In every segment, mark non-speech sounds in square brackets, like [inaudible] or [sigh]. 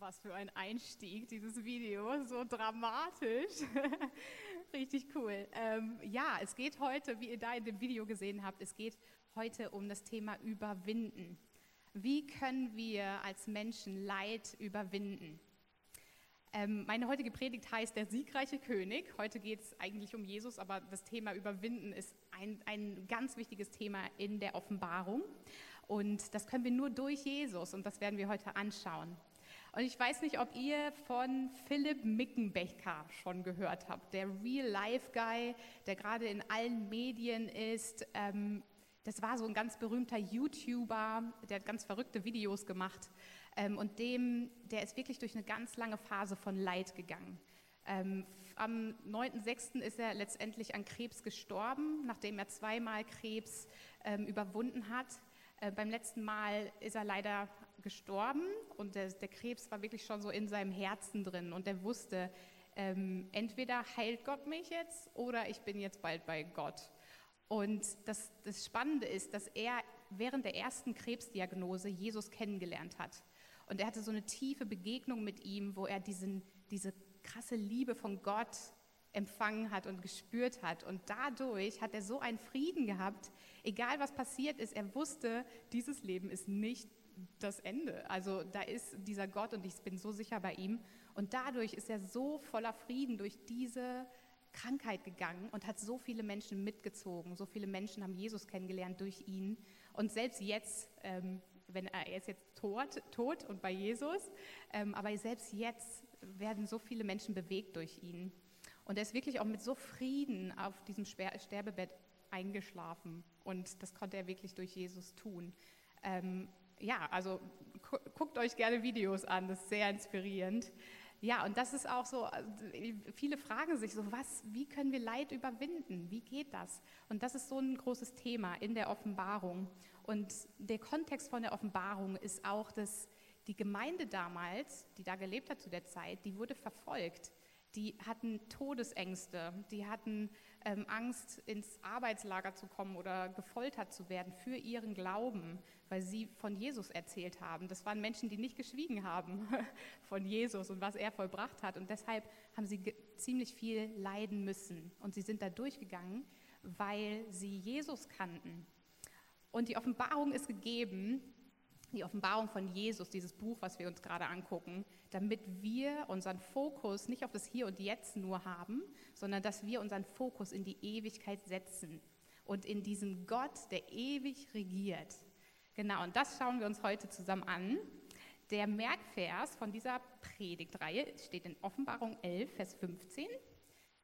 Was für ein Einstieg, dieses Video, so dramatisch. [laughs] Richtig cool. Ähm, ja, es geht heute, wie ihr da in dem Video gesehen habt, es geht heute um das Thema Überwinden. Wie können wir als Menschen Leid überwinden? Ähm, meine heutige Predigt heißt Der siegreiche König. Heute geht es eigentlich um Jesus, aber das Thema Überwinden ist ein, ein ganz wichtiges Thema in der Offenbarung. Und das können wir nur durch Jesus und das werden wir heute anschauen. Und ich weiß nicht, ob ihr von Philipp Mickenbecker schon gehört habt, der Real-Life-Guy, der gerade in allen Medien ist. Ähm, das war so ein ganz berühmter YouTuber, der hat ganz verrückte Videos gemacht. Ähm, und dem, der ist wirklich durch eine ganz lange Phase von Leid gegangen. Ähm, am 9.6. ist er letztendlich an Krebs gestorben, nachdem er zweimal Krebs überwunden hat. Äh, beim letzten Mal ist er leider gestorben und der, der, Krebs war wirklich schon so in seinem Herzen drin und er wusste, ähm, entweder heilt Gott mich jetzt oder ich bin jetzt bald bei Gott. Und das, das Spannende ist, dass er während der ersten Krebsdiagnose Jesus kennengelernt hat. Und er hatte so eine tiefe Begegnung mit ihm, wo er diesen, diese krasse Liebe von Gott empfangen hat und gespürt hat. Und dadurch hat er so einen Frieden gehabt, egal was passiert ist, er wusste, dieses Leben ist nicht das Ende. Also da ist dieser Gott und ich bin so sicher bei ihm. Und dadurch ist er so voller Frieden durch diese Krankheit gegangen und hat so viele Menschen mitgezogen. So viele Menschen haben Jesus kennengelernt durch ihn. Und selbst jetzt, ähm, wenn er, er ist jetzt tot, tot und bei Jesus, ähm, aber selbst jetzt werden so viele Menschen bewegt durch ihn. Und er ist wirklich auch mit so Frieden auf diesem Sterbebett eingeschlafen. Und das konnte er wirklich durch Jesus tun. Ähm, ja, also gu guckt euch gerne Videos an, das ist sehr inspirierend. Ja, und das ist auch so, also, viele fragen sich so, was, wie können wir Leid überwinden? Wie geht das? Und das ist so ein großes Thema in der Offenbarung. Und der Kontext von der Offenbarung ist auch, dass die Gemeinde damals, die da gelebt hat zu der Zeit, die wurde verfolgt die hatten Todesängste, die hatten ähm, Angst, ins Arbeitslager zu kommen oder gefoltert zu werden für ihren Glauben, weil sie von Jesus erzählt haben. Das waren Menschen, die nicht geschwiegen haben [laughs] von Jesus und was er vollbracht hat. Und deshalb haben sie ziemlich viel leiden müssen. Und sie sind da durchgegangen, weil sie Jesus kannten. Und die Offenbarung ist gegeben, die Offenbarung von Jesus, dieses Buch, was wir uns gerade angucken, damit wir unseren Fokus nicht auf das Hier und Jetzt nur haben, sondern dass wir unseren Fokus in die Ewigkeit setzen und in diesen Gott, der ewig regiert. Genau, und das schauen wir uns heute zusammen an. Der Merkvers von dieser Predigtreihe steht in Offenbarung 11, Vers 15.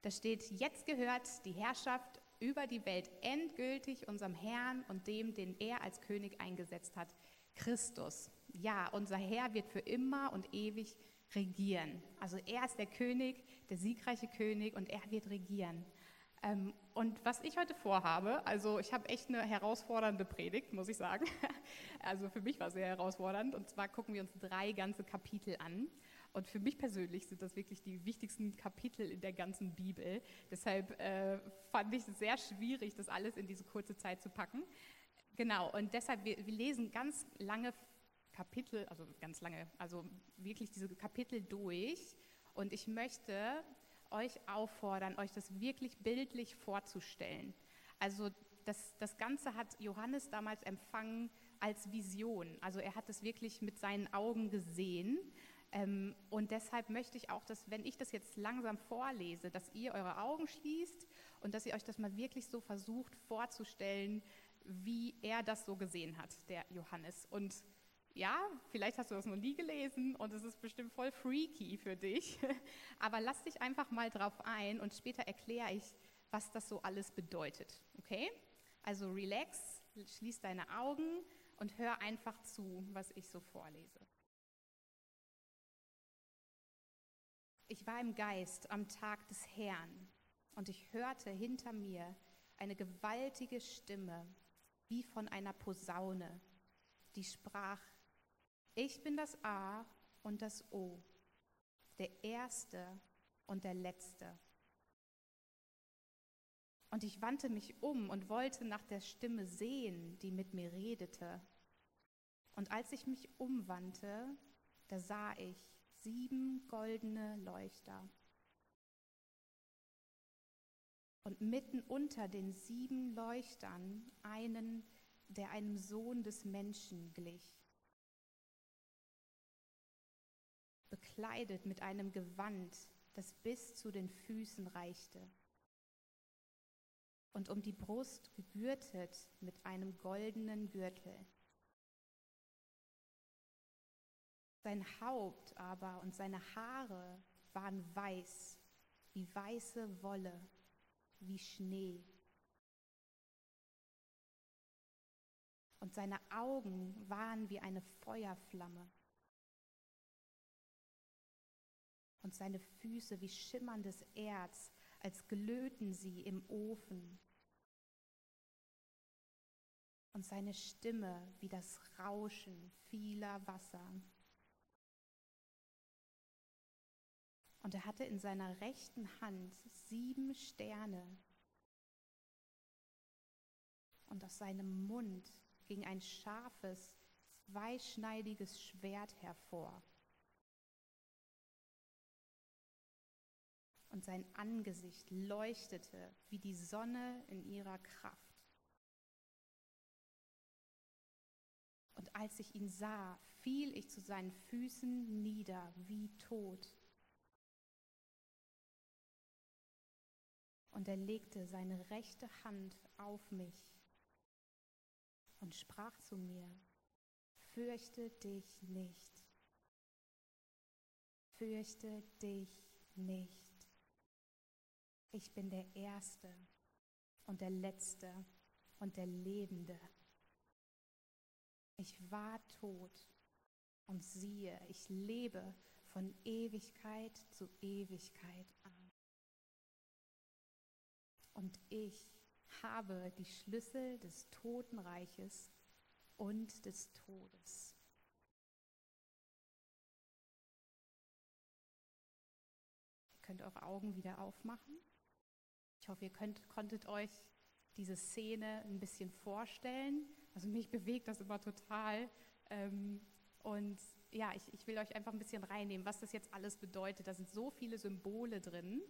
Da steht, jetzt gehört die Herrschaft über die Welt endgültig unserem Herrn und dem, den er als König eingesetzt hat Christus. Ja, unser Herr wird für immer und ewig regieren. Also er ist der König, der siegreiche König und er wird regieren. Ähm, und was ich heute vorhabe, also ich habe echt eine herausfordernde Predigt, muss ich sagen. [laughs] Also für mich war es sehr herausfordernd. Und zwar gucken wir uns drei ganze Kapitel an. Und für mich persönlich sind das wirklich die wichtigsten Kapitel in der ganzen Bibel. Deshalb äh, fand ich es sehr schwierig, das alles in diese kurze Zeit zu packen. Genau, und deshalb, wir, wir lesen ganz lange Kapitel, also ganz lange, also wirklich diese Kapitel durch. Und ich möchte euch auffordern, euch das wirklich bildlich vorzustellen. Also das, das Ganze hat Johannes damals empfangen als Vision. Also er hat es wirklich mit seinen Augen gesehen. Ähm, und deshalb möchte ich auch, dass, wenn ich das jetzt langsam vorlese, dass ihr eure Augen schließt und dass ihr euch das mal wirklich so versucht vorzustellen, wie er das so gesehen hat, der Johannes. Und ja, vielleicht hast du das noch nie gelesen und es ist bestimmt voll freaky für dich, [laughs] aber lass dich einfach mal drauf ein und später erkläre ich, was das so alles bedeutet. Okay? Also relax, schließ deine Augen und hör einfach zu, was ich so vorlese. Ich war im Geist am Tag des Herrn und ich hörte hinter mir eine gewaltige Stimme wie von einer Posaune, die sprach, ich bin das A und das O, der Erste und der Letzte. Und ich wandte mich um und wollte nach der Stimme sehen, die mit mir redete. Und als ich mich umwandte, da sah ich sieben goldene Leuchter. Und mitten unter den sieben Leuchtern einen, der einem Sohn des Menschen glich. Bekleidet mit einem Gewand, das bis zu den Füßen reichte. Und um die Brust gegürtet mit einem goldenen Gürtel. Sein Haupt aber und seine Haare waren weiß, wie weiße Wolle, wie Schnee. Und seine Augen waren wie eine Feuerflamme. Und seine Füße wie schimmerndes Erz, als glöten sie im Ofen. Und seine Stimme wie das Rauschen vieler Wasser. Und er hatte in seiner rechten Hand sieben Sterne. Und aus seinem Mund ging ein scharfes, zweischneidiges Schwert hervor. Und sein Angesicht leuchtete wie die Sonne in ihrer Kraft. Und als ich ihn sah, fiel ich zu seinen Füßen nieder wie tot. Und er legte seine rechte Hand auf mich und sprach zu mir, fürchte dich nicht, fürchte dich nicht. Ich bin der Erste und der Letzte und der Lebende. Ich war tot und siehe, ich lebe von Ewigkeit zu Ewigkeit an und ich habe die Schlüssel des Totenreiches und des Todes. Ihr könnt eure Augen wieder aufmachen. Ich hoffe, ihr könnt, konntet euch diese Szene ein bisschen vorstellen. Also mich bewegt das immer total. Ähm, und ja, ich, ich will euch einfach ein bisschen reinnehmen, was das jetzt alles bedeutet. Da sind so viele Symbole drin.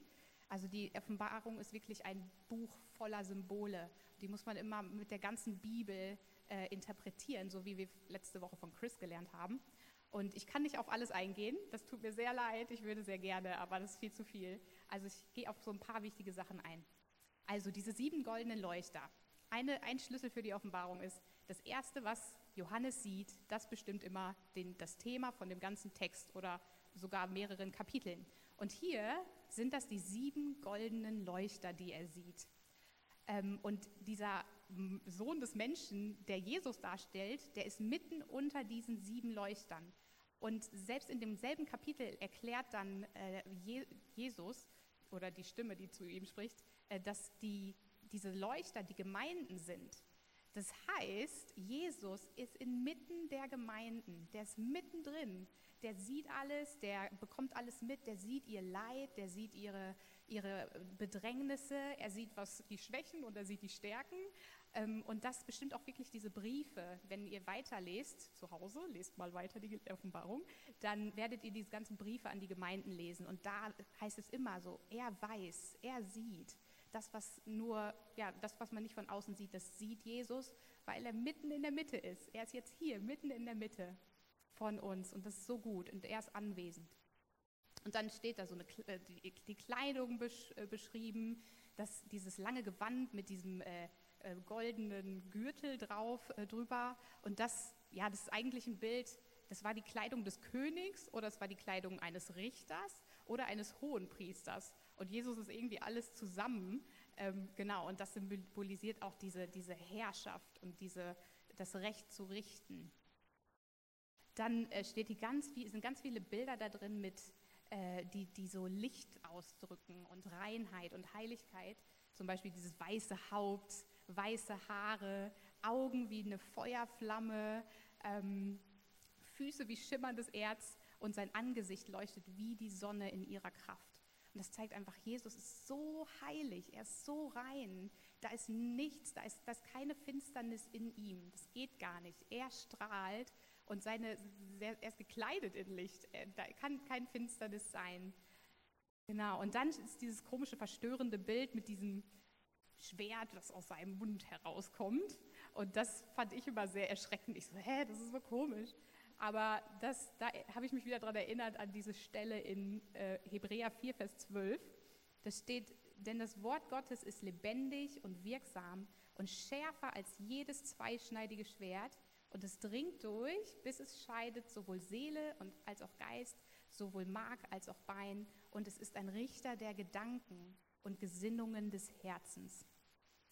Also die Offenbarung ist wirklich ein Buch voller Symbole. Die muss man immer mit der ganzen Bibel äh, interpretieren, so wie wir letzte Woche von Chris gelernt haben. Und ich kann nicht auf alles eingehen, das tut mir sehr leid, ich würde sehr gerne, aber das ist viel zu viel. Also ich gehe auf so ein paar wichtige Sachen ein. Also diese sieben goldenen Leuchter. Eine, ein Schlüssel für die Offenbarung ist, das Erste, was Johannes sieht, das bestimmt immer den, das Thema von dem ganzen Text oder sogar mehreren Kapiteln. Und hier sind das die sieben goldenen Leuchter, die er sieht. Ähm, und dieser Sohn des Menschen, der Jesus darstellt, der ist mitten unter diesen sieben Leuchtern. Und selbst in demselben Kapitel erklärt dann äh, Jesus oder die Stimme, die zu ihm spricht, äh, dass die, diese Leuchter die Gemeinden sind. Das heißt, Jesus ist inmitten der Gemeinden, der ist mittendrin der sieht alles, der bekommt alles mit, der sieht ihr Leid, der sieht ihre, ihre Bedrängnisse, er sieht was die Schwächen und er sieht die Stärken. Ähm, und das bestimmt auch wirklich diese Briefe. Wenn ihr weiterlest zu Hause, lest mal weiter die Offenbarung, dann werdet ihr diese ganzen Briefe an die Gemeinden lesen. Und da heißt es immer so, er weiß, er sieht. Das, was nur, ja, das, was man nicht von außen sieht, das sieht Jesus, weil er mitten in der Mitte ist. Er ist jetzt hier, mitten in der Mitte von uns und das ist so gut und er ist anwesend. Und dann steht da so eine, äh, die, die Kleidung besch, äh, beschrieben, dass dieses lange Gewand mit diesem äh, äh, goldenen Gürtel drauf äh, drüber und das, ja, das ist eigentlich ein Bild, das war die Kleidung des Königs oder es war die Kleidung eines Richters oder eines Hohenpriesters. Und Jesus ist irgendwie alles zusammen, ähm, genau, und das symbolisiert auch diese, diese Herrschaft und diese, das Recht zu richten. Dann äh, steht die ganz, sind ganz viele Bilder da drin, mit, äh, die, die so Licht ausdrücken und Reinheit und Heiligkeit. Zum Beispiel dieses weiße Haupt, weiße Haare, Augen wie eine Feuerflamme, ähm, Füße wie schimmerndes Erz und sein Angesicht leuchtet wie die Sonne in ihrer Kraft. Und das zeigt einfach, Jesus ist so heilig, er ist so rein. Da ist nichts, da ist, da ist keine Finsternis in ihm. Das geht gar nicht. Er strahlt Und seine, er ist gekleidet in Licht. Da kann kein Finsternis sein. Genau, und dann ist dieses komische, verstörende Bild mit diesem Schwert, das aus seinem Mund herauskommt. Und das fand ich immer sehr erschreckend. Ich so, hä, das ist so komisch. Aber das, da habe ich mich wieder daran erinnert an diese Stelle in äh, Hebräer 4, Vers 12. Da steht, denn das Wort Gottes ist lebendig und wirksam und schärfer als jedes zweischneidige Schwert und es dringt durch, bis es scheidet sowohl Seele und als auch Geist, sowohl Mark als auch Bein und es ist ein Richter der Gedanken und Gesinnungen des Herzens.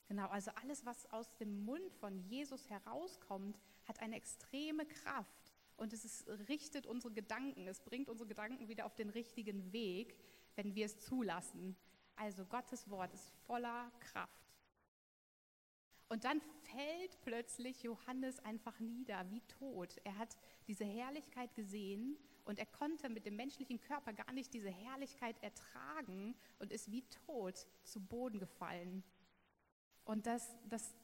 Genau, also alles, was aus dem Mund von Jesus herauskommt, hat eine extreme Kraft und es ist, richtet unsere Gedanken, es bringt unsere Gedanken wieder auf den richtigen Weg, wenn wir es zulassen. Also Gottes Wort ist voller Kraft. Und dann fällt plötzlich Johannes einfach nieder, wie tot. Er hat diese Herrlichkeit gesehen und er konnte mit dem menschlichen Körper gar nicht diese Herrlichkeit ertragen und ist wie tot zu Boden gefallen. Und das, das,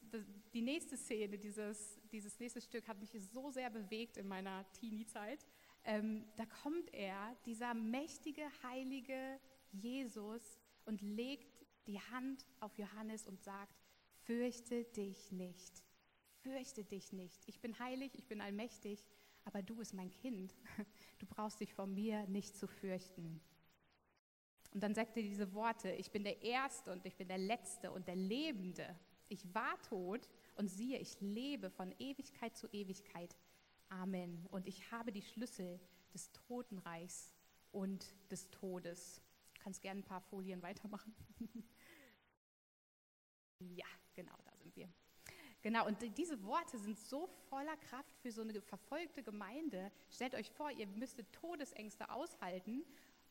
die nächste Szene, dieses, dieses nächste Stück hat mich so sehr bewegt in meiner Teenie-Zeit. Ähm, da kommt er, dieser mächtige, heilige Jesus, und legt die Hand auf Johannes und sagt, fürchte dich nicht, fürchte dich nicht. Ich bin heilig, ich bin allmächtig, aber du bist mein Kind. [laughs] Du brauchst dich vor mir nicht zu fürchten. Und dann sagt er diese Worte, ich bin der Erste und ich bin der Letzte und der Lebende. Ich war tot und siehe, ich lebe von Ewigkeit zu Ewigkeit. Amen. Und ich habe die Schlüssel des Totenreichs und des Todes. Du kannst gerne ein paar Folien weitermachen. [laughs] ja, genau, da sind wir. Genau, und diese Worte sind so voller Kraft für so eine verfolgte Gemeinde. Stellt euch vor, ihr müsstet Todesängste aushalten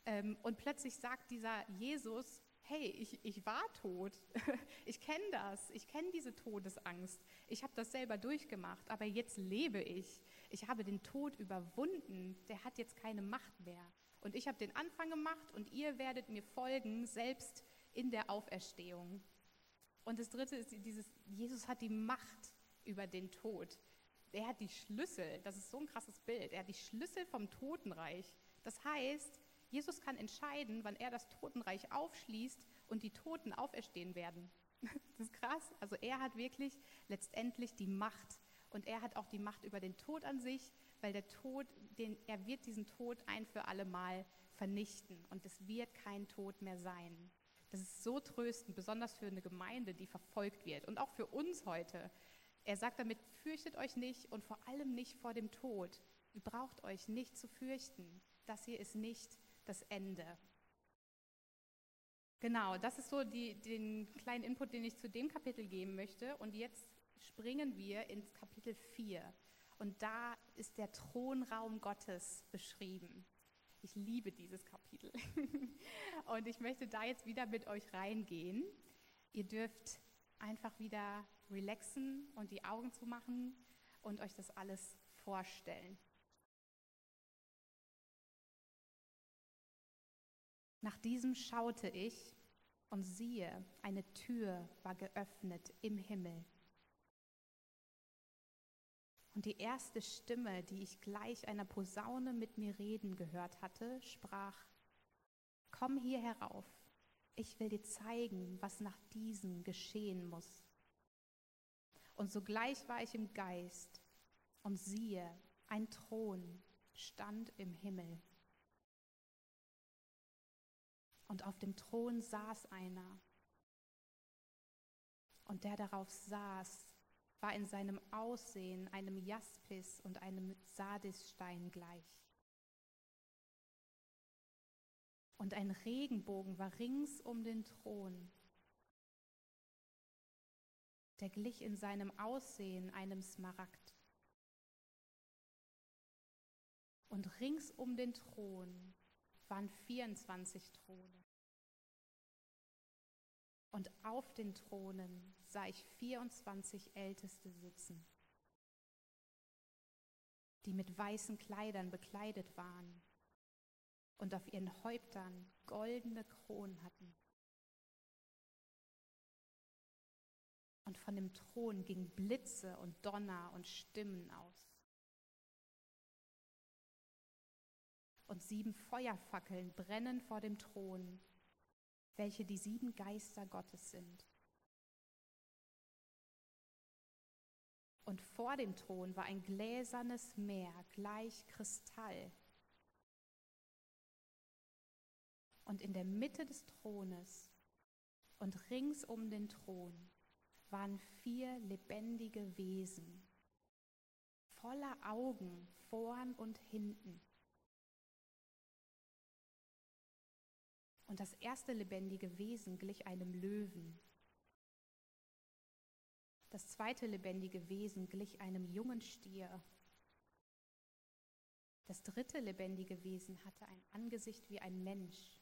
ähm, und plötzlich sagt dieser Jesus, hey, ich, ich war tot, [laughs] ich kenne das, ich kenne diese Todesangst, ich habe das selber durchgemacht, aber jetzt lebe ich, ich habe den Tod überwunden, der hat jetzt keine Macht mehr. Und ich habe den Anfang gemacht und ihr werdet mir folgen, selbst in der Auferstehung. Und das Dritte ist, dieses, Jesus hat die Macht über den Tod. Er hat die Schlüssel, das ist so ein krasses Bild, er hat die Schlüssel vom Totenreich. Das heißt, Jesus kann entscheiden, wann er das Totenreich aufschließt und die Toten auferstehen werden. [laughs] Das ist krass. Also er hat wirklich letztendlich die Macht. Und er hat auch die Macht über den Tod an sich, weil der Tod, den, er wird diesen Tod ein für alle Mal vernichten. Und es wird kein Tod mehr sein. Das ist so tröstend, besonders für eine Gemeinde, die verfolgt wird. Und auch für uns heute. Er sagt damit, fürchtet euch nicht und vor allem nicht vor dem Tod. Ihr braucht euch nicht zu fürchten. Das hier ist nicht das Ende. Genau, das ist so die, den kleinen Input, den ich zu dem Kapitel geben möchte. Und jetzt springen wir ins Kapitel 4. Und da ist der Thronraum Gottes beschrieben. Ich liebe dieses Kapitel. [laughs] Und ich möchte da jetzt wieder mit euch reingehen. Ihr dürft einfach wieder relaxen und die Augen zumachen und euch das alles vorstellen. Nach diesem schaute ich und siehe, eine Tür war geöffnet im Himmel. Und die erste Stimme, die ich gleich einer Posaune mit mir reden gehört hatte, sprach, Komm hier herauf, ich will dir zeigen, was nach diesem geschehen muss. Und sogleich war ich im Geist, und siehe, ein Thron stand im Himmel und auf dem Thron saß einer. Und der darauf saß, war in seinem Aussehen einem Jaspis und einem Sardisstein gleich. Und ein Regenbogen war rings um den Thron. Der glich in seinem Aussehen einem Smaragd. Und rings um den Thron waren 24 Throne. Und auf den Thronen sah ich 24 Älteste sitzen, die mit weißen Kleidern bekleidet waren und auf ihren Häuptern goldene Kronen hatten. Und von dem Thron gingen Blitze und Donner und Stimmen aus. Und sieben Feuerfackeln brennen vor dem Thron, welche die sieben Geister Gottes sind. Und vor dem Thron war ein gläsernes Meer gleich Kristall. Und in der Mitte des Thrones und rings um den Thron waren vier lebendige Wesen, voller Augen vorn und hinten. Und das erste lebendige Wesen glich einem Löwen. Das zweite lebendige Wesen glich einem jungen Stier. Das dritte lebendige Wesen hatte ein Angesicht wie ein Mensch.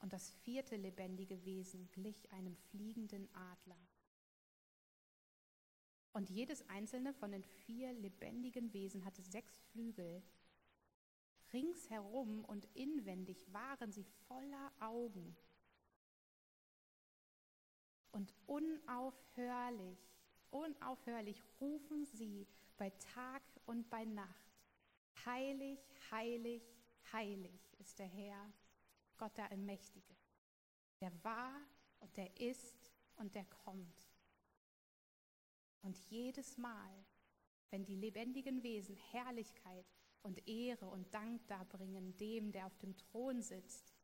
Und das vierte lebendige Wesen glich einem fliegenden Adler. Und jedes einzelne von den vier lebendigen Wesen hatte sechs Flügel. Ringsherum und inwendig waren sie voller Augen. Und unaufhörlich, unaufhörlich rufen sie bei Tag und bei Nacht, heilig, heilig, heilig ist der Herr, Gott der Allmächtige, der war und der ist und der kommt. Und jedes Mal, wenn die lebendigen Wesen Herrlichkeit und Ehre und Dank darbringen dem, der auf dem Thron sitzt,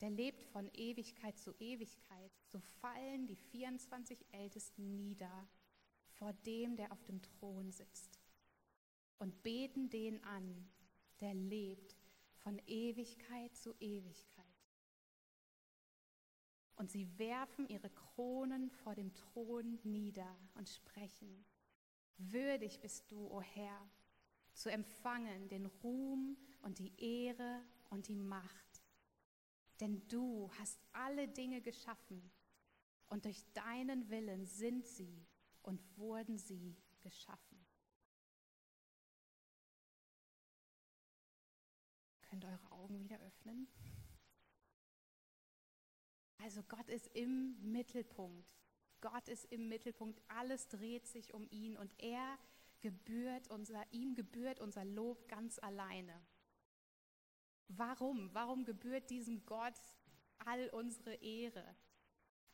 der lebt von Ewigkeit zu Ewigkeit, so fallen die 24 Ältesten nieder vor dem, der auf dem Thron sitzt und beten den an, der lebt von Ewigkeit zu Ewigkeit. Und sie werfen ihre Kronen vor dem Thron nieder und sprechen, würdig bist du, o Herr, zu empfangen den Ruhm und die Ehre und die Macht denn du hast alle Dinge geschaffen und durch deinen Willen sind sie und wurden sie geschaffen. Könnt eure Augen wieder öffnen? Also Gott ist im Mittelpunkt. Gott ist im Mittelpunkt. Alles dreht sich um ihn und er gebührt unser, ihm gebührt unser Lob ganz alleine. Warum? Warum gebührt diesem Gott all unsere Ehre?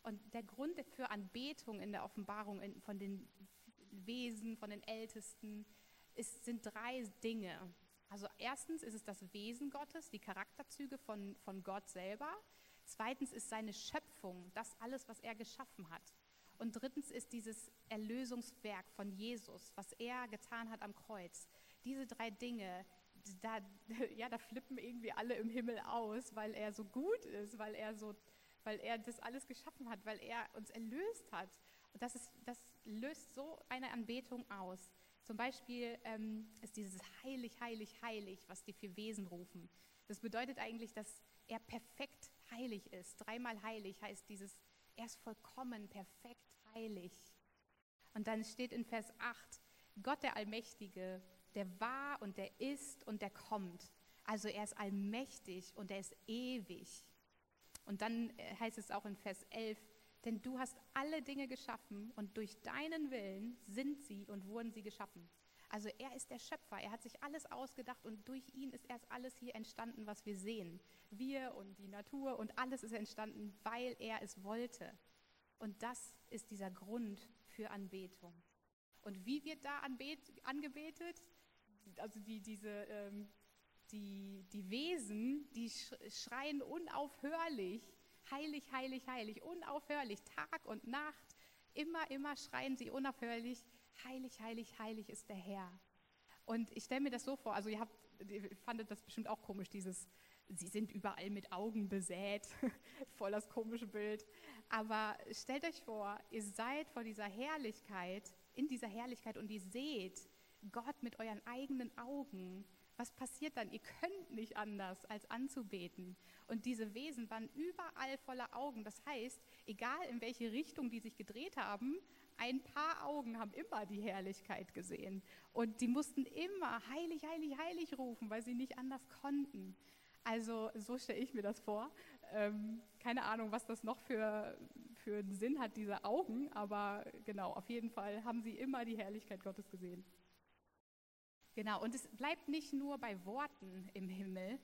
Und der Grund für Anbetung in der Offenbarung von den Wesen, von den Ältesten, ist, sind drei Dinge. Also erstens ist es das Wesen Gottes, die Charakterzüge von, von Gott selber. Zweitens ist seine Schöpfung, das alles, was er geschaffen hat. Und drittens ist dieses Erlösungswerk von Jesus, was er getan hat am Kreuz. Diese drei Dinge da, [laughs] ja, da flippen irgendwie alle im Himmel aus, weil er so gut ist, weil er so, weil er das alles geschaffen hat, weil er uns erlöst hat. Und das, ist, das löst so eine Anbetung aus. Zum Beispiel ähm, ist dieses heilig, heilig, heilig, was die vier Wesen rufen. Das bedeutet eigentlich, dass er perfekt heilig ist. Dreimal heilig heißt dieses, er ist vollkommen, perfekt heilig. Und dann steht in Vers 8, Gott der Allmächtige, der war und der ist und der kommt. Also er ist allmächtig und er ist ewig. Und dann äh, heißt es auch in Vers 11, denn du hast alle Dinge geschaffen und durch deinen Willen sind sie und wurden sie geschaffen. Also er ist der Schöpfer, er hat sich alles ausgedacht und durch ihn ist erst alles hier entstanden, was wir sehen. Wir und die Natur und alles ist entstanden, weil er es wollte. Und das ist dieser Grund für Anbetung. Und wie wird da angebetet? also die, diese, ähm, die, die Wesen, die schreien unaufhörlich, heilig, heilig, heilig, unaufhörlich, Tag und Nacht, immer, immer schreien sie unaufhörlich, heilig, heilig, heilig ist der Herr. Und ich stelle mir das so vor, also ihr habt, ihr fandet das bestimmt auch komisch, dieses, sie sind überall mit Augen besät, [laughs] voll das komische Bild. Aber stellt euch vor, ihr seid vor dieser Herrlichkeit, in dieser Herrlichkeit und ihr seht, Gott mit euren eigenen Augen. Was passiert dann? Ihr könnt nicht anders als anzubeten. Und diese Wesen waren überall voller Augen. Das heißt, egal in welche Richtung die sich gedreht haben, ein paar Augen haben immer die Herrlichkeit gesehen. Und die mussten immer heilig, heilig, heilig rufen, weil sie nicht anders konnten. Also so stelle ich mir das vor. Ähm, keine Ahnung, was das noch für, für einen Sinn hat, diese Augen, aber genau, auf jeden Fall haben sie immer die Herrlichkeit Gottes gesehen. Genau, und es bleibt nicht nur bei Worten im Himmel,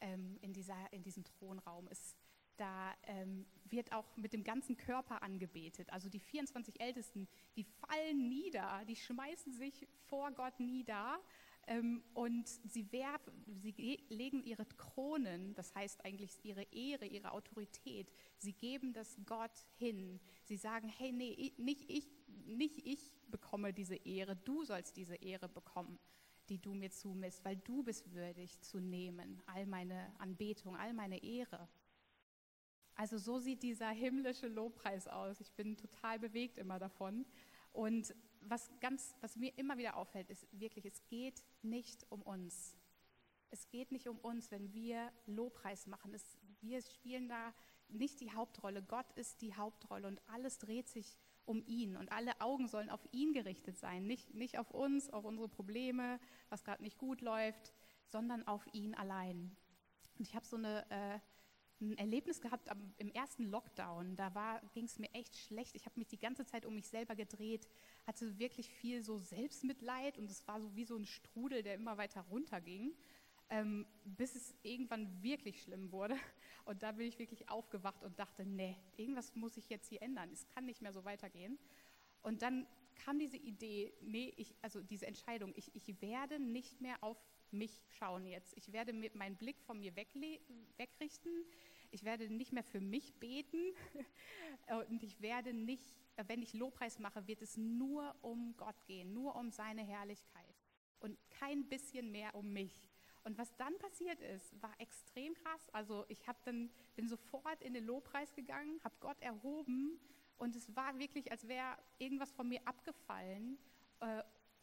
ähm, in, dieser, in diesem Thronraum. Es, da ähm, wird auch mit dem ganzen Körper angebetet. Also die 24 Ältesten, die fallen nieder, die schmeißen sich vor Gott nieder ähm, und sie, werfen, sie legen ihre Kronen, das heißt eigentlich ihre Ehre, ihre Autorität, sie geben das Gott hin. Sie sagen, hey, nee, nicht ich, nicht ich bekomme diese Ehre, du sollst diese Ehre bekommen die du mir zumisst, weil du bist würdig zu nehmen, all meine Anbetung, all meine Ehre. Also so sieht dieser himmlische Lobpreis aus. Ich bin total bewegt immer davon. Und was ganz, was mir immer wieder auffällt, ist wirklich, es geht nicht um uns. Es geht nicht um uns, wenn wir Lobpreis machen. Es, wir spielen da nicht die Hauptrolle. Gott ist die Hauptrolle und alles dreht sich um ihn und alle Augen sollen auf ihn gerichtet sein, nicht, nicht auf uns, auf unsere Probleme, was gerade nicht gut läuft, sondern auf ihn allein. Und ich habe so eine, äh, ein Erlebnis gehabt im ersten Lockdown, da ging es mir echt schlecht. Ich habe mich die ganze Zeit um mich selber gedreht, hatte wirklich viel so Selbstmitleid und es war so wie so ein Strudel, der immer weiter runterging ähm, bis es irgendwann wirklich schlimm wurde. Und da bin ich wirklich aufgewacht und dachte, nee, irgendwas muss ich jetzt hier ändern. Es kann nicht mehr so weitergehen. Und dann kam diese Idee, nee, ich, also diese Entscheidung, ich, ich werde nicht mehr auf mich schauen jetzt. Ich werde meinen Blick von mir wegrichten. Ich werde nicht mehr für mich beten. [laughs] Und ich werde nicht, wenn ich Lobpreis mache, wird es nur um Gott gehen, nur um seine Herrlichkeit. Und kein bisschen mehr um mich. Und was dann passiert ist, war extrem krass. Also ich dann, bin sofort in den Lobpreis gegangen, habe Gott erhoben und es war wirklich, als wäre irgendwas von mir abgefallen.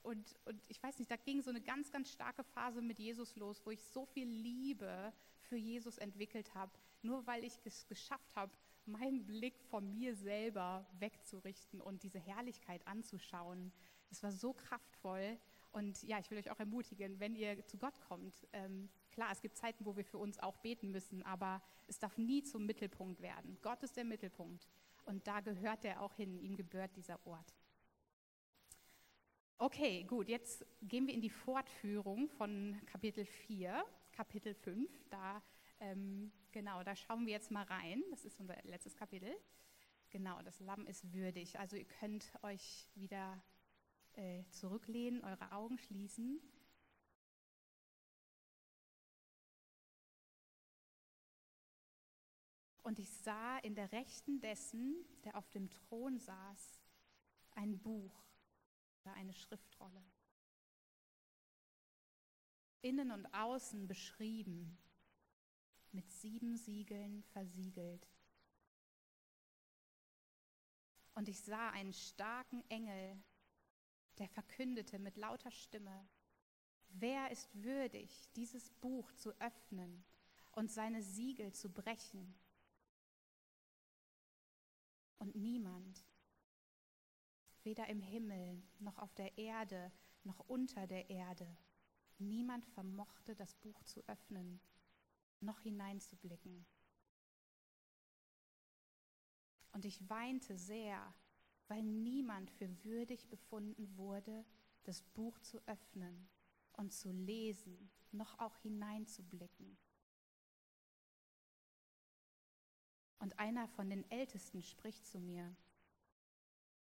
Und, und ich weiß nicht, da ging so eine ganz, ganz starke Phase mit Jesus los, wo ich so viel Liebe für Jesus entwickelt habe, nur weil ich es geschafft habe, meinen Blick von mir selber wegzurichten und diese Herrlichkeit anzuschauen. Es war so kraftvoll. Und ja, ich will euch auch ermutigen, wenn ihr zu Gott kommt, ähm, klar, es gibt Zeiten, wo wir für uns auch beten müssen, aber es darf nie zum Mittelpunkt werden. Gott ist der Mittelpunkt und da gehört er auch hin, ihm gebührt dieser Ort. Okay, gut, jetzt gehen wir in die Fortführung von Kapitel 4, Kapitel 5. Da, ähm, genau, da schauen wir jetzt mal rein. Das ist unser letztes Kapitel. Genau, das Lamm ist würdig. Also ihr könnt euch wieder äh, zurücklehnen, eure Augen schließen. Und ich sah in der Rechten dessen, der auf dem Thron saß, ein Buch oder eine Schriftrolle. Innen und außen beschrieben, mit sieben Siegeln versiegelt. Und ich sah einen starken Engel, der verkündete mit lauter Stimme, wer ist würdig, dieses Buch zu öffnen und seine Siegel zu brechen? Und niemand, weder im Himmel noch auf der Erde noch unter der Erde, niemand vermochte das Buch zu öffnen, noch hineinzublicken. Und ich weinte sehr, weil niemand für würdig befunden wurde, das Buch zu öffnen und zu lesen, noch auch hineinzublicken. Und einer von den Ältesten spricht zu mir,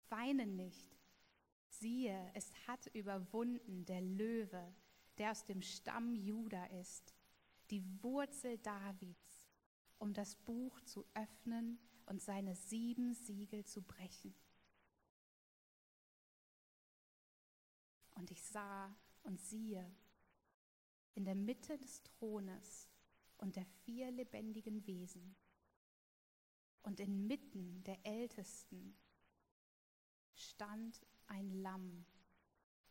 weine nicht, siehe, es hat überwunden der Löwe, der aus dem Stamm Juda ist, die Wurzel Davids, um das Buch zu öffnen und seine sieben Siegel zu brechen. Und ich sah und siehe, in der Mitte des Thrones und der vier lebendigen Wesen und inmitten der Ältesten stand ein Lamm,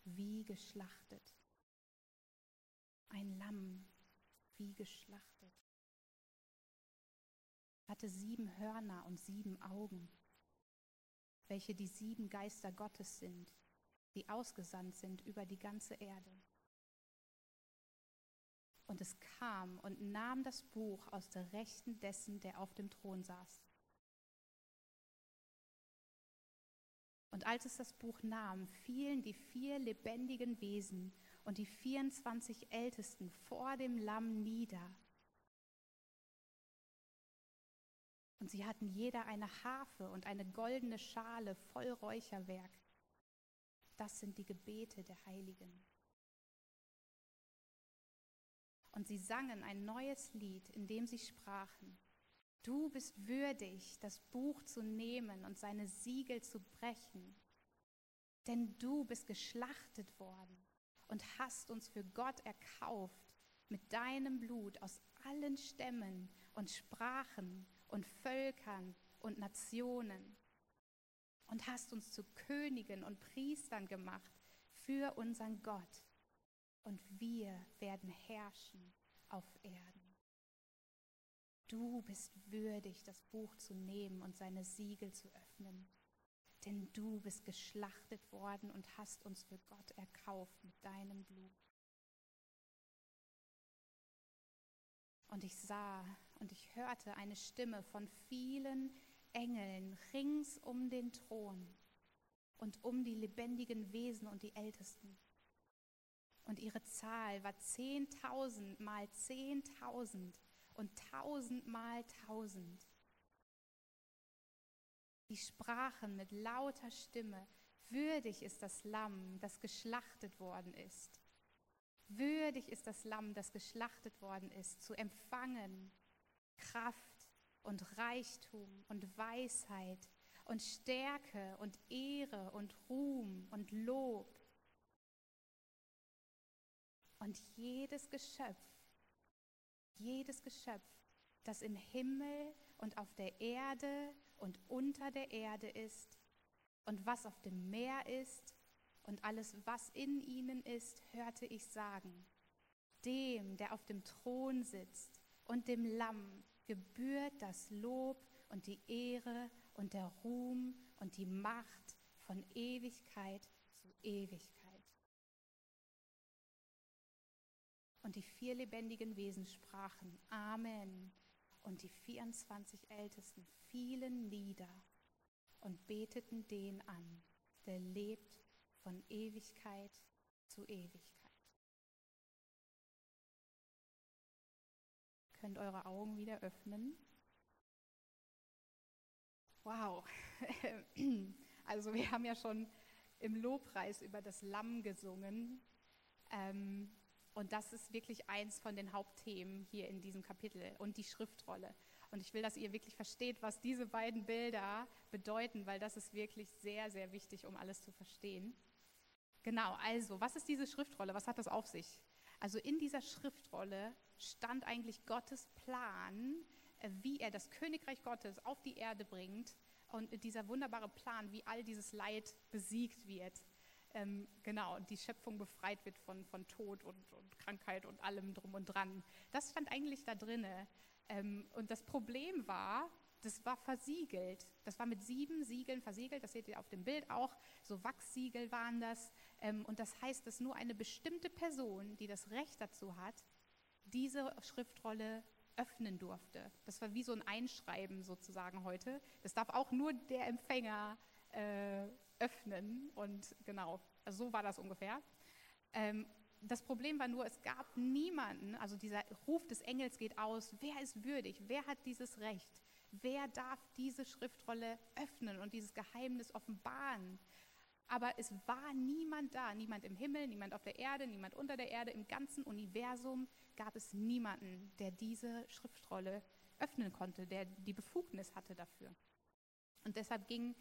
wie geschlachtet. Ein Lamm, wie geschlachtet. Hatte sieben Hörner und sieben Augen, welche die sieben Geister Gottes sind die ausgesandt sind über die ganze Erde. Und es kam und nahm das Buch aus der Rechten dessen, der auf dem Thron saß. Und als es das Buch nahm, fielen die vier lebendigen Wesen und die 24 Ältesten vor dem Lamm nieder. Und sie hatten jeder eine Harfe und eine goldene Schale voll Räucherwerk. Das sind die Gebete der Heiligen. Und sie sangen ein neues Lied, in dem sie sprachen, Du bist würdig, das Buch zu nehmen und seine Siegel zu brechen, denn du bist geschlachtet worden und hast uns für Gott erkauft mit deinem Blut aus allen Stämmen und Sprachen und Völkern und Nationen. Und hast uns zu Königen und Priestern gemacht für unseren Gott. Und wir werden herrschen auf Erden. Du bist würdig, das Buch zu nehmen und seine Siegel zu öffnen. Denn du bist geschlachtet worden und hast uns für Gott erkauft mit deinem Blut. Und ich sah und ich hörte eine Stimme von vielen Engeln rings um den Thron und um die lebendigen Wesen und die Ältesten. Und ihre Zahl war zehntausend mal zehntausend und tausendmal tausend. Die sprachen mit lauter Stimme, würdig ist das Lamm, das geschlachtet worden ist. Würdig ist das Lamm, das geschlachtet worden ist, zu empfangen Kraft und Reichtum und Weisheit und Stärke und Ehre und Ruhm und Lob. Und jedes Geschöpf jedes Geschöpf, das im Himmel und auf der Erde und unter der Erde ist und was auf dem Meer ist und alles, was in ihnen ist, hörte ich sagen, dem, der auf dem Thron sitzt und dem Lamm gebührt das Lob und die Ehre und der Ruhm und die Macht von Ewigkeit zu Ewigkeit. Und die vier lebendigen Wesen sprachen Amen. Und die 24 Ältesten fielen nieder und beteten den an, der lebt von Ewigkeit zu Ewigkeit. Könnt eure Augen wieder öffnen. Wow. [laughs] Also wir haben ja schon im Lobpreis über das Lamm gesungen. Ähm, und das ist wirklich eins von den Hauptthemen hier in diesem Kapitel und die Schriftrolle. Und ich will, dass ihr wirklich versteht, was diese beiden Bilder bedeuten, weil das ist wirklich sehr, sehr wichtig, um alles zu verstehen. Genau, also, was ist diese Schriftrolle? Was hat das auf sich? Also in dieser Schriftrolle stand eigentlich Gottes Plan, äh, wie er das Königreich Gottes auf die Erde bringt und dieser wunderbare Plan, wie all dieses Leid besiegt wird ähm, genau, die Schöpfung befreit wird von, von Tod und, und, Krankheit und allem drum und dran. Das stand eigentlich da drinne. Ähm, und das Problem war, das war versiegelt. Das war mit sieben Siegeln versiegelt. Das seht ihr auf dem Bild auch. So Wachssiegel waren das. Ähm, und das heißt, dass nur eine bestimmte Person, die das Recht dazu hat, diese Schriftrolle öffnen durfte. Das war wie so ein Einschreiben sozusagen heute. Das darf auch nur der Empfänger äh, öffnen. Und genau, also so war das ungefähr. Ähm, das Problem war nur, es gab niemanden, also dieser Ruf des Engels geht aus, wer ist würdig, wer hat dieses Recht, wer darf diese Schriftrolle öffnen und dieses Geheimnis offenbaren. Aber es war niemand da, niemand im Himmel, niemand auf der Erde, niemand unter der Erde, im ganzen Universum gab es niemanden, der diese Schriftrolle öffnen konnte, der die Befugnis hatte dafür. Und deshalb ging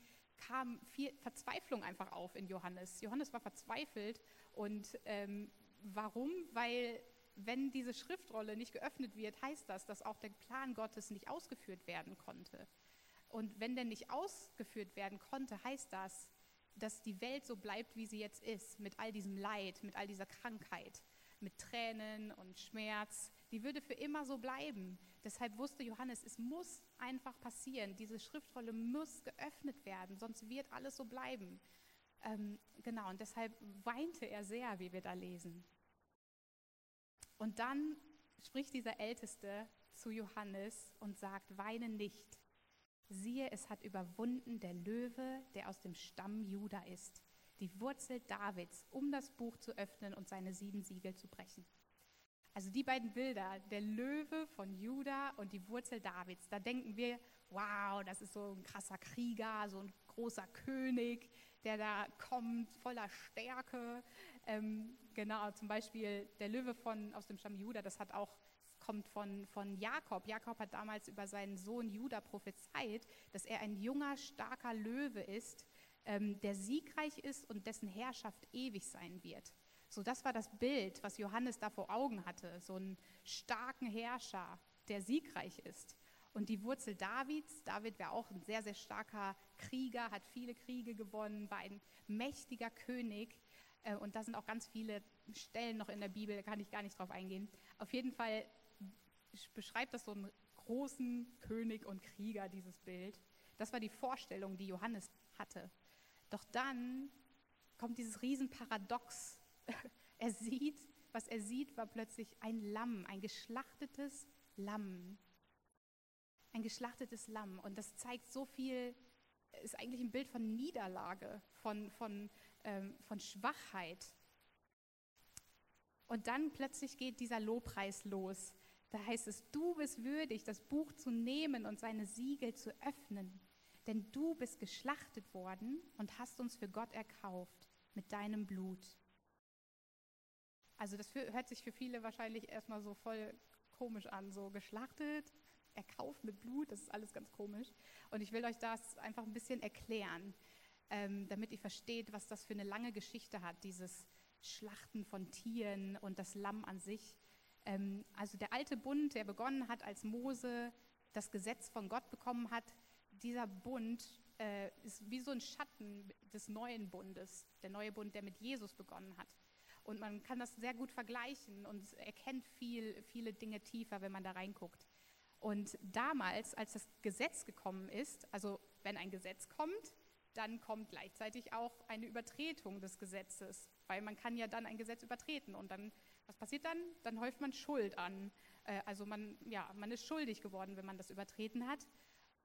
kam viel Verzweiflung einfach auf in Johannes. Johannes war verzweifelt und ähm, warum? Weil wenn diese Schriftrolle nicht geöffnet wird, heißt das, dass auch der Plan Gottes nicht ausgeführt werden konnte. Und wenn der nicht ausgeführt werden konnte, heißt das, dass die Welt so bleibt, wie sie jetzt ist, mit all diesem Leid, mit all dieser Krankheit, mit Tränen und Schmerz, die würde für immer so bleiben. Deshalb wusste Johannes, es muss einfach passieren. Diese Schriftrolle muss geöffnet werden, sonst wird alles so bleiben. Ähm, genau, und deshalb weinte er sehr, wie wir da lesen. Und dann spricht dieser Älteste zu Johannes und sagt, weine nicht. Siehe, es hat überwunden der Löwe, der aus dem Stamm Juda ist, die Wurzel Davids, um das Buch zu öffnen und seine sieben Siegel zu brechen. Also die beiden Bilder, der Löwe von Juda und die Wurzel Davids, da denken wir, wow, das ist so ein krasser Krieger, so ein großer König, der da kommt, voller Stärke. Ähm, genau, zum Beispiel der Löwe von, aus dem Stamm Juda, das hat auch kommt von, von Jakob. Jakob hat damals über seinen Sohn Juda prophezeit, dass er ein junger, starker Löwe ist, ähm, der siegreich ist und dessen Herrschaft ewig sein wird. So, das war das Bild, was Johannes da vor Augen hatte, so einen starken Herrscher, der siegreich ist. Und die Wurzel Davids, David war auch ein sehr, sehr starker Krieger, hat viele Kriege gewonnen, war ein mächtiger König. Äh, und da sind auch ganz viele Stellen noch in der Bibel, da kann ich gar nicht drauf eingehen. Auf jeden Fall beschreibt das so einen großen König und Krieger, dieses Bild. Das war die Vorstellung, die Johannes hatte. Doch dann kommt dieses Riesenparadox. [laughs] Er sieht, was er sieht, war plötzlich ein Lamm, ein geschlachtetes Lamm. Ein geschlachtetes Lamm. Und das zeigt so viel, ist eigentlich ein Bild von Niederlage, von, von, ähm, von Schwachheit. Und dann plötzlich geht dieser Lobpreis los. Da heißt es, du bist würdig, das Buch zu nehmen und seine Siegel zu öffnen. Denn du bist geschlachtet worden und hast uns für Gott erkauft mit deinem Blut. Also das hört sich für viele wahrscheinlich erstmal so voll komisch an, so geschlachtet, erkauft mit Blut, das ist alles ganz komisch. Und ich will euch das einfach ein bisschen erklären, ähm, damit ihr versteht, was das für eine lange Geschichte hat, dieses Schlachten von Tieren und das Lamm an sich. Ähm, also der alte Bund, der begonnen hat, als Mose das Gesetz von Gott bekommen hat, dieser Bund äh, ist wie so ein Schatten des neuen Bundes, der neue Bund, der mit Jesus begonnen hat. Und man kann das sehr gut vergleichen und erkennt viel, viele Dinge tiefer, wenn man da reinguckt. Und damals, als das Gesetz gekommen ist, also wenn ein Gesetz kommt, dann kommt gleichzeitig auch eine Übertretung des Gesetzes, weil man kann ja dann ein Gesetz übertreten und dann was passiert dann? Dann häuft man Schuld an. Äh, also man, ja, man ist schuldig geworden, wenn man das übertreten hat.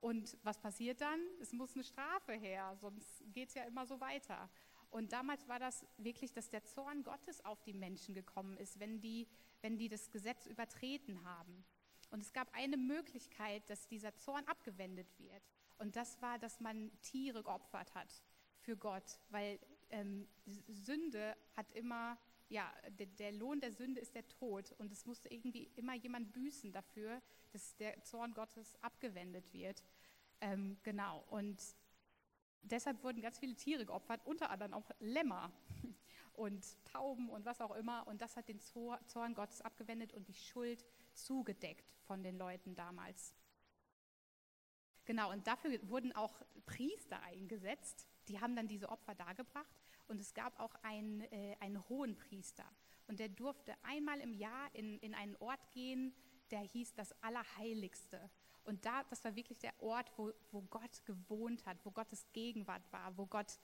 Und was passiert dann? Es muss eine Strafe her, sonst geht es ja immer so weiter. Und damals war das wirklich, dass der Zorn Gottes auf die Menschen gekommen ist, wenn die, wenn die das Gesetz übertreten haben. Und es gab eine Möglichkeit, dass dieser Zorn abgewendet wird. Und das war, dass man Tiere geopfert hat für Gott, weil ähm, Sünde hat immer ja, der, der, Lohn der Sünde ist der Tod und es musste irgendwie immer jemand büßen dafür, dass der Zorn Gottes abgewendet wird. Ähm, genau, und deshalb wurden ganz viele Tiere geopfert, unter anderem auch Lämmer [laughs] und Tauben und was auch immer. Und das hat den Zorn Gottes abgewendet und die Schuld zugedeckt von den Leuten damals. Genau, und dafür wurden auch Priester eingesetzt. Die haben dann diese Opfer dargebracht und es gab auch einen, äh, einen hohen Priester. Und der durfte einmal im Jahr in, in einen Ort gehen, der hieß das Allerheiligste. Und da, das war wirklich der Ort, wo, wo Gott gewohnt hat, wo Gottes Gegenwart war, wo Gott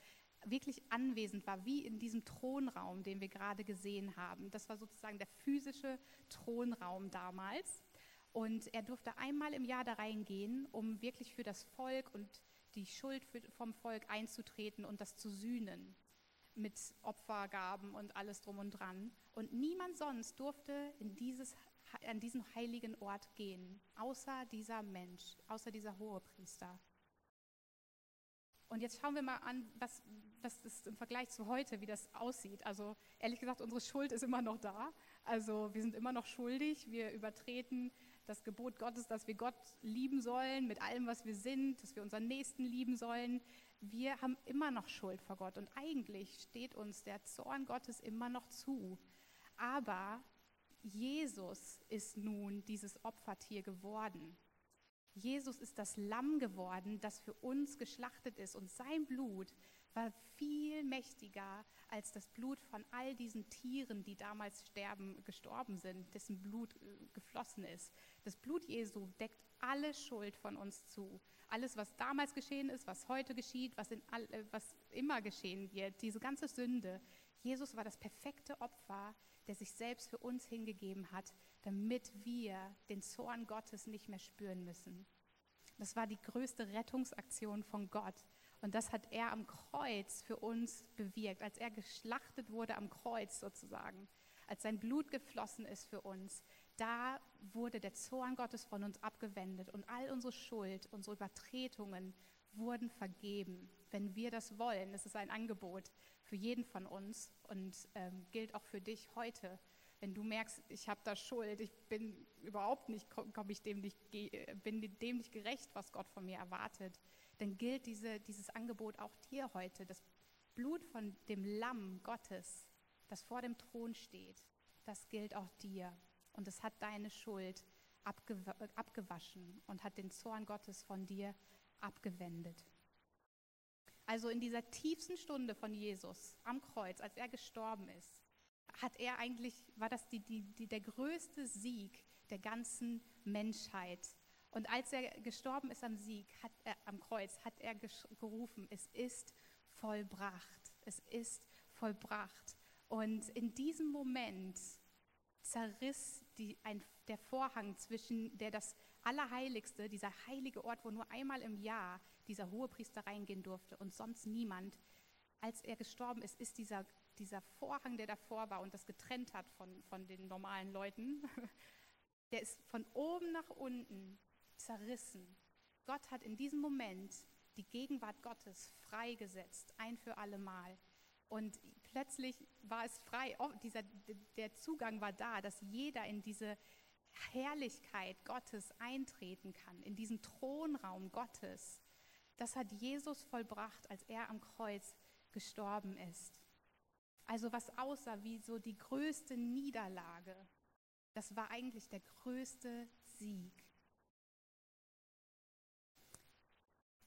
wirklich anwesend war, wie in diesem Thronraum, den wir gerade gesehen haben. Das war sozusagen der physische Thronraum damals. Und er durfte einmal im Jahr da reingehen, um wirklich für das Volk und die Schuld für, vom Volk einzutreten und das zu sühnen mit Opfergaben und alles drum und dran. Und niemand sonst durfte in dieses, an diesen heiligen Ort gehen, außer dieser Mensch, außer dieser Hohepriester. Und jetzt schauen wir mal an, was, was ist im Vergleich zu heute, wie das aussieht. Also ehrlich gesagt, unsere Schuld ist immer noch da. Also wir sind immer noch schuldig. Wir übertreten das Gebot Gottes, dass wir Gott lieben sollen mit allem, was wir sind, dass wir unseren Nächsten lieben sollen wir haben immer noch Schuld vor Gott und eigentlich steht uns der Zorn Gottes immer noch zu. Aber Jesus ist nun dieses Opfertier geworden. Jesus ist das Lamm geworden, das für uns geschlachtet ist und sein Blut war viel mächtiger als das Blut von all diesen Tieren, die damals sterben, gestorben sind, dessen Blut äh, geflossen ist. Das Blut Jesu deckt alle Schuld von uns zu. Alles, was damals geschehen ist, was heute geschieht, was, all, äh, was immer geschehen wird, diese ganze Sünde. Jesus war das perfekte Opfer, der sich selbst für uns hingegeben hat, damit wir den Zorn Gottes nicht mehr spüren müssen. Das war die größte Rettungsaktion von Gott. Und das hat er am Kreuz für uns bewirkt, als er geschlachtet wurde am Kreuz sozusagen, als sein Blut geflossen ist für uns. Da wurde der Zorn Gottes von uns abgewendet und all unsere Schuld, unsere Übertretungen wurden vergeben, wenn wir das wollen. Es ist ein Angebot für jeden von uns und ähm, gilt auch für dich heute. Wenn du merkst, ich habe da Schuld, ich bin überhaupt nicht, komm ich dem nicht, bin dem nicht gerecht, was Gott von mir erwartet, dann gilt diese, dieses Angebot auch dir heute. Das Blut von dem Lamm Gottes, das vor dem Thron steht, das gilt auch dir. Und es hat deine Schuld abgewaschen und hat den Zorn Gottes von dir abgewendet. Also in dieser tiefsten Stunde von Jesus am Kreuz, als er gestorben ist, hat er eigentlich, war das die, die, die, der größte Sieg der ganzen Menschheit. Und als er gestorben ist am Sieg, hat er, am Kreuz, hat er gerufen, es ist vollbracht. Es ist vollbracht. Und in diesem Moment zerriss die, ein, der Vorhang zwischen der das Allerheiligste, dieser heilige Ort, wo nur einmal im Jahr dieser Hohepriester reingehen durfte und sonst niemand. Als er gestorben ist, ist dieser, dieser Vorhang, der davor war und das getrennt hat von, von den normalen Leuten, [laughs] der ist von oben nach unten zerrissen. Gott hat in diesem Moment die Gegenwart Gottes freigesetzt, ein für alle Mal. Und plötzlich war es frei, oh, dieser, der Zugang war da, dass jeder in diese Herrlichkeit Gottes eintreten kann, in diesen Thronraum Gottes. Das hat Jesus vollbracht, als er am Kreuz gestorben ist. Also was aussah wie so die größte Niederlage, das war eigentlich der größte Sieg.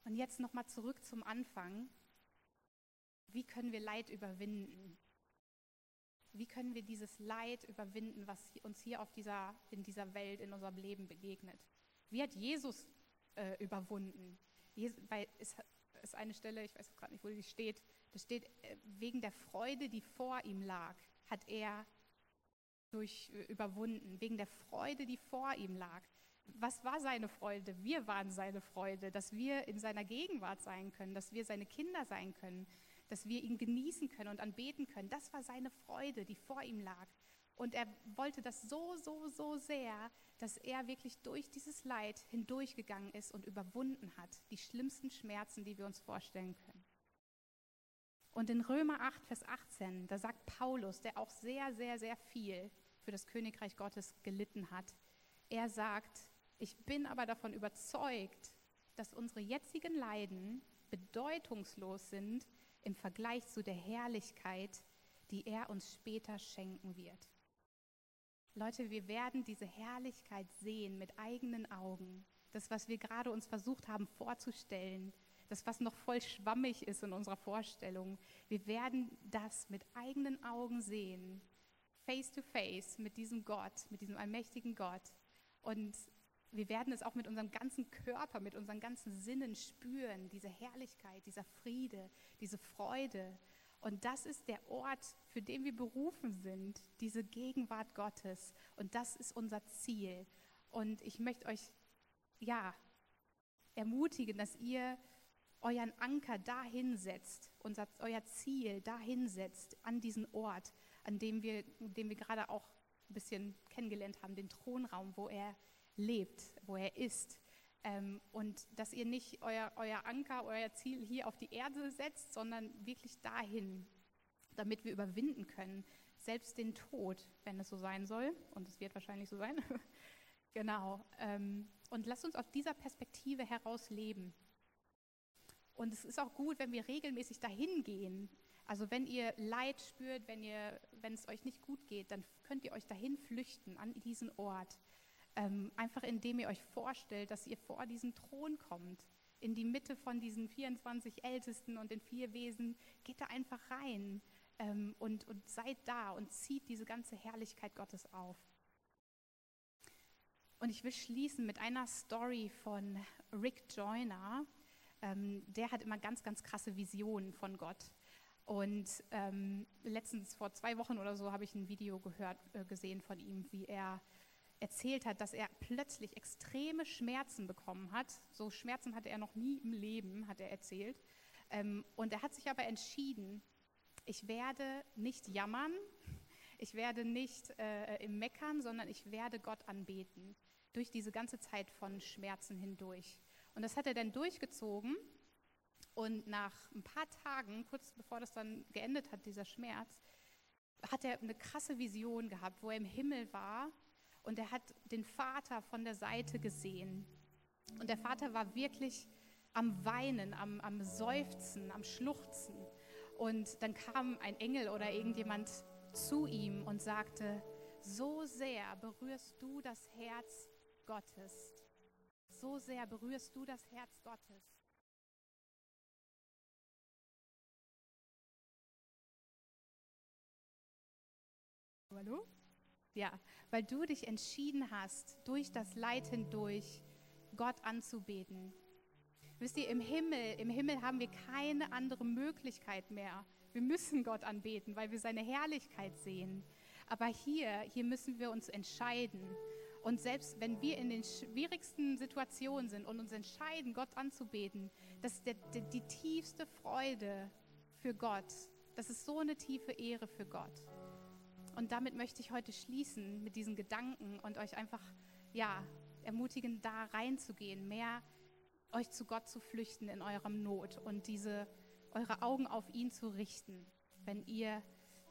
Und jetzt nochmal zurück zum Anfang. Wie können wir Leid überwinden? Wie können wir dieses Leid überwinden, was uns hier auf dieser, in dieser Welt, in unserem Leben begegnet? Wie hat Jesus äh, überwunden? Jesus, weil es ist eine Stelle, ich weiß gerade nicht, wo die steht, da steht, äh, wegen der Freude, die vor ihm lag, hat er durch äh, überwunden, wegen der Freude, die vor ihm lag. Was war seine Freude? Wir waren seine Freude, dass wir in seiner Gegenwart sein können, dass wir seine Kinder sein können, dass wir ihn genießen können und anbeten können. Das war seine Freude, die vor ihm lag. Und er wollte das so, so, so sehr, dass er wirklich durch dieses Leid hindurchgegangen ist und überwunden hat, die schlimmsten Schmerzen, die wir uns vorstellen können. Und in Römer 8, Vers 18, da sagt Paulus, der auch sehr, sehr, sehr viel für das Königreich Gottes gelitten hat, er sagt, ich bin aber davon überzeugt, dass unsere jetzigen Leiden bedeutungslos sind im Vergleich zu der Herrlichkeit, die er uns später schenken wird. Leute, wir werden diese Herrlichkeit sehen mit eigenen Augen. Das, was wir gerade uns versucht haben vorzustellen, das, was noch voll schwammig ist in unserer Vorstellung, wir werden das mit eigenen Augen sehen, face to face mit diesem Gott, mit diesem allmächtigen Gott. Und wir werden es auch mit unserem ganzen Körper, mit unseren ganzen Sinnen spüren, diese Herrlichkeit, dieser Friede, diese Freude. Und das ist der Ort, für den wir berufen sind, diese Gegenwart Gottes. Und das ist unser Ziel. Und ich möchte euch, ja, ermutigen, dass ihr euren Anker dahin setzt, unser, euer Ziel dahin setzt, an diesen Ort, an dem wir, den wir gerade auch ein bisschen kennengelernt haben, den Thronraum, wo er lebt, wo er ist. Ähm, und dass ihr nicht euer, euer Anker, euer Ziel hier auf die Erde setzt, sondern wirklich dahin, damit wir überwinden können, selbst den Tod, wenn es so sein soll. Und es wird wahrscheinlich so sein. [laughs] genau. Ähm, und lasst uns aus dieser Perspektive heraus leben. Und es ist auch gut, wenn wir regelmäßig dahin gehen. Also wenn ihr Leid spürt, wenn, ihr, wenn es euch nicht gut geht, dann könnt ihr euch dahin flüchten an diesen Ort ähm, einfach indem ihr euch vorstellt, dass ihr vor diesen Thron kommt, in die Mitte von diesen 24 Ältesten und den vier Wesen, geht da einfach rein ähm, und, und seid da und zieht diese ganze Herrlichkeit Gottes auf. Und ich will schließen mit einer Story von Rick Joyner. Ähm, der hat immer ganz, ganz krasse Visionen von Gott. Und ähm, letztens vor zwei Wochen oder so habe ich ein Video gehört, äh, gesehen von ihm, wie er erzählt hat, dass er plötzlich extreme Schmerzen bekommen hat. So Schmerzen hatte er noch nie im Leben, hat er erzählt. Ähm, und er hat sich aber entschieden, ich werde nicht jammern, ich werde nicht äh, im Meckern, sondern ich werde Gott anbeten durch diese ganze Zeit von Schmerzen hindurch. Und das hat er dann durchgezogen. Und nach ein paar Tagen, kurz bevor das dann geendet hat, dieser Schmerz, hat er eine krasse Vision gehabt, wo er im Himmel war und er hat den Vater von der Seite gesehen. Und der Vater war wirklich am Weinen, am, am Seufzen, am Schluchzen. Und dann kam ein Engel oder irgendjemand zu ihm und sagte, so sehr berührst du das Herz Gottes. So sehr berührst du das Herz Gottes. Hallo? Ja, weil du dich entschieden hast, durch das Leid hindurch Gott anzubeten. Wisst ihr, im Himmel, im Himmel haben wir keine andere Möglichkeit mehr. Wir müssen Gott anbeten, weil wir seine Herrlichkeit sehen. Aber hier, hier müssen wir uns entscheiden. Und selbst wenn wir in den schwierigsten Situationen sind und uns entscheiden, Gott anzubeten, das ist der, der, die tiefste Freude für Gott. Das ist so eine tiefe Ehre für Gott. Und damit möchte ich heute schließen mit diesen Gedanken und euch einfach, ja, ermutigen, da reinzugehen, mehr euch zu Gott zu flüchten in eurem Not und diese eure Augen auf ihn zu richten, wenn ihr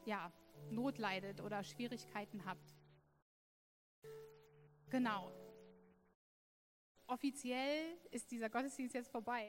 ja Not leidet oder Schwierigkeiten habt. Genau. Offiziell ist dieser Gottesdienst jetzt vorbei.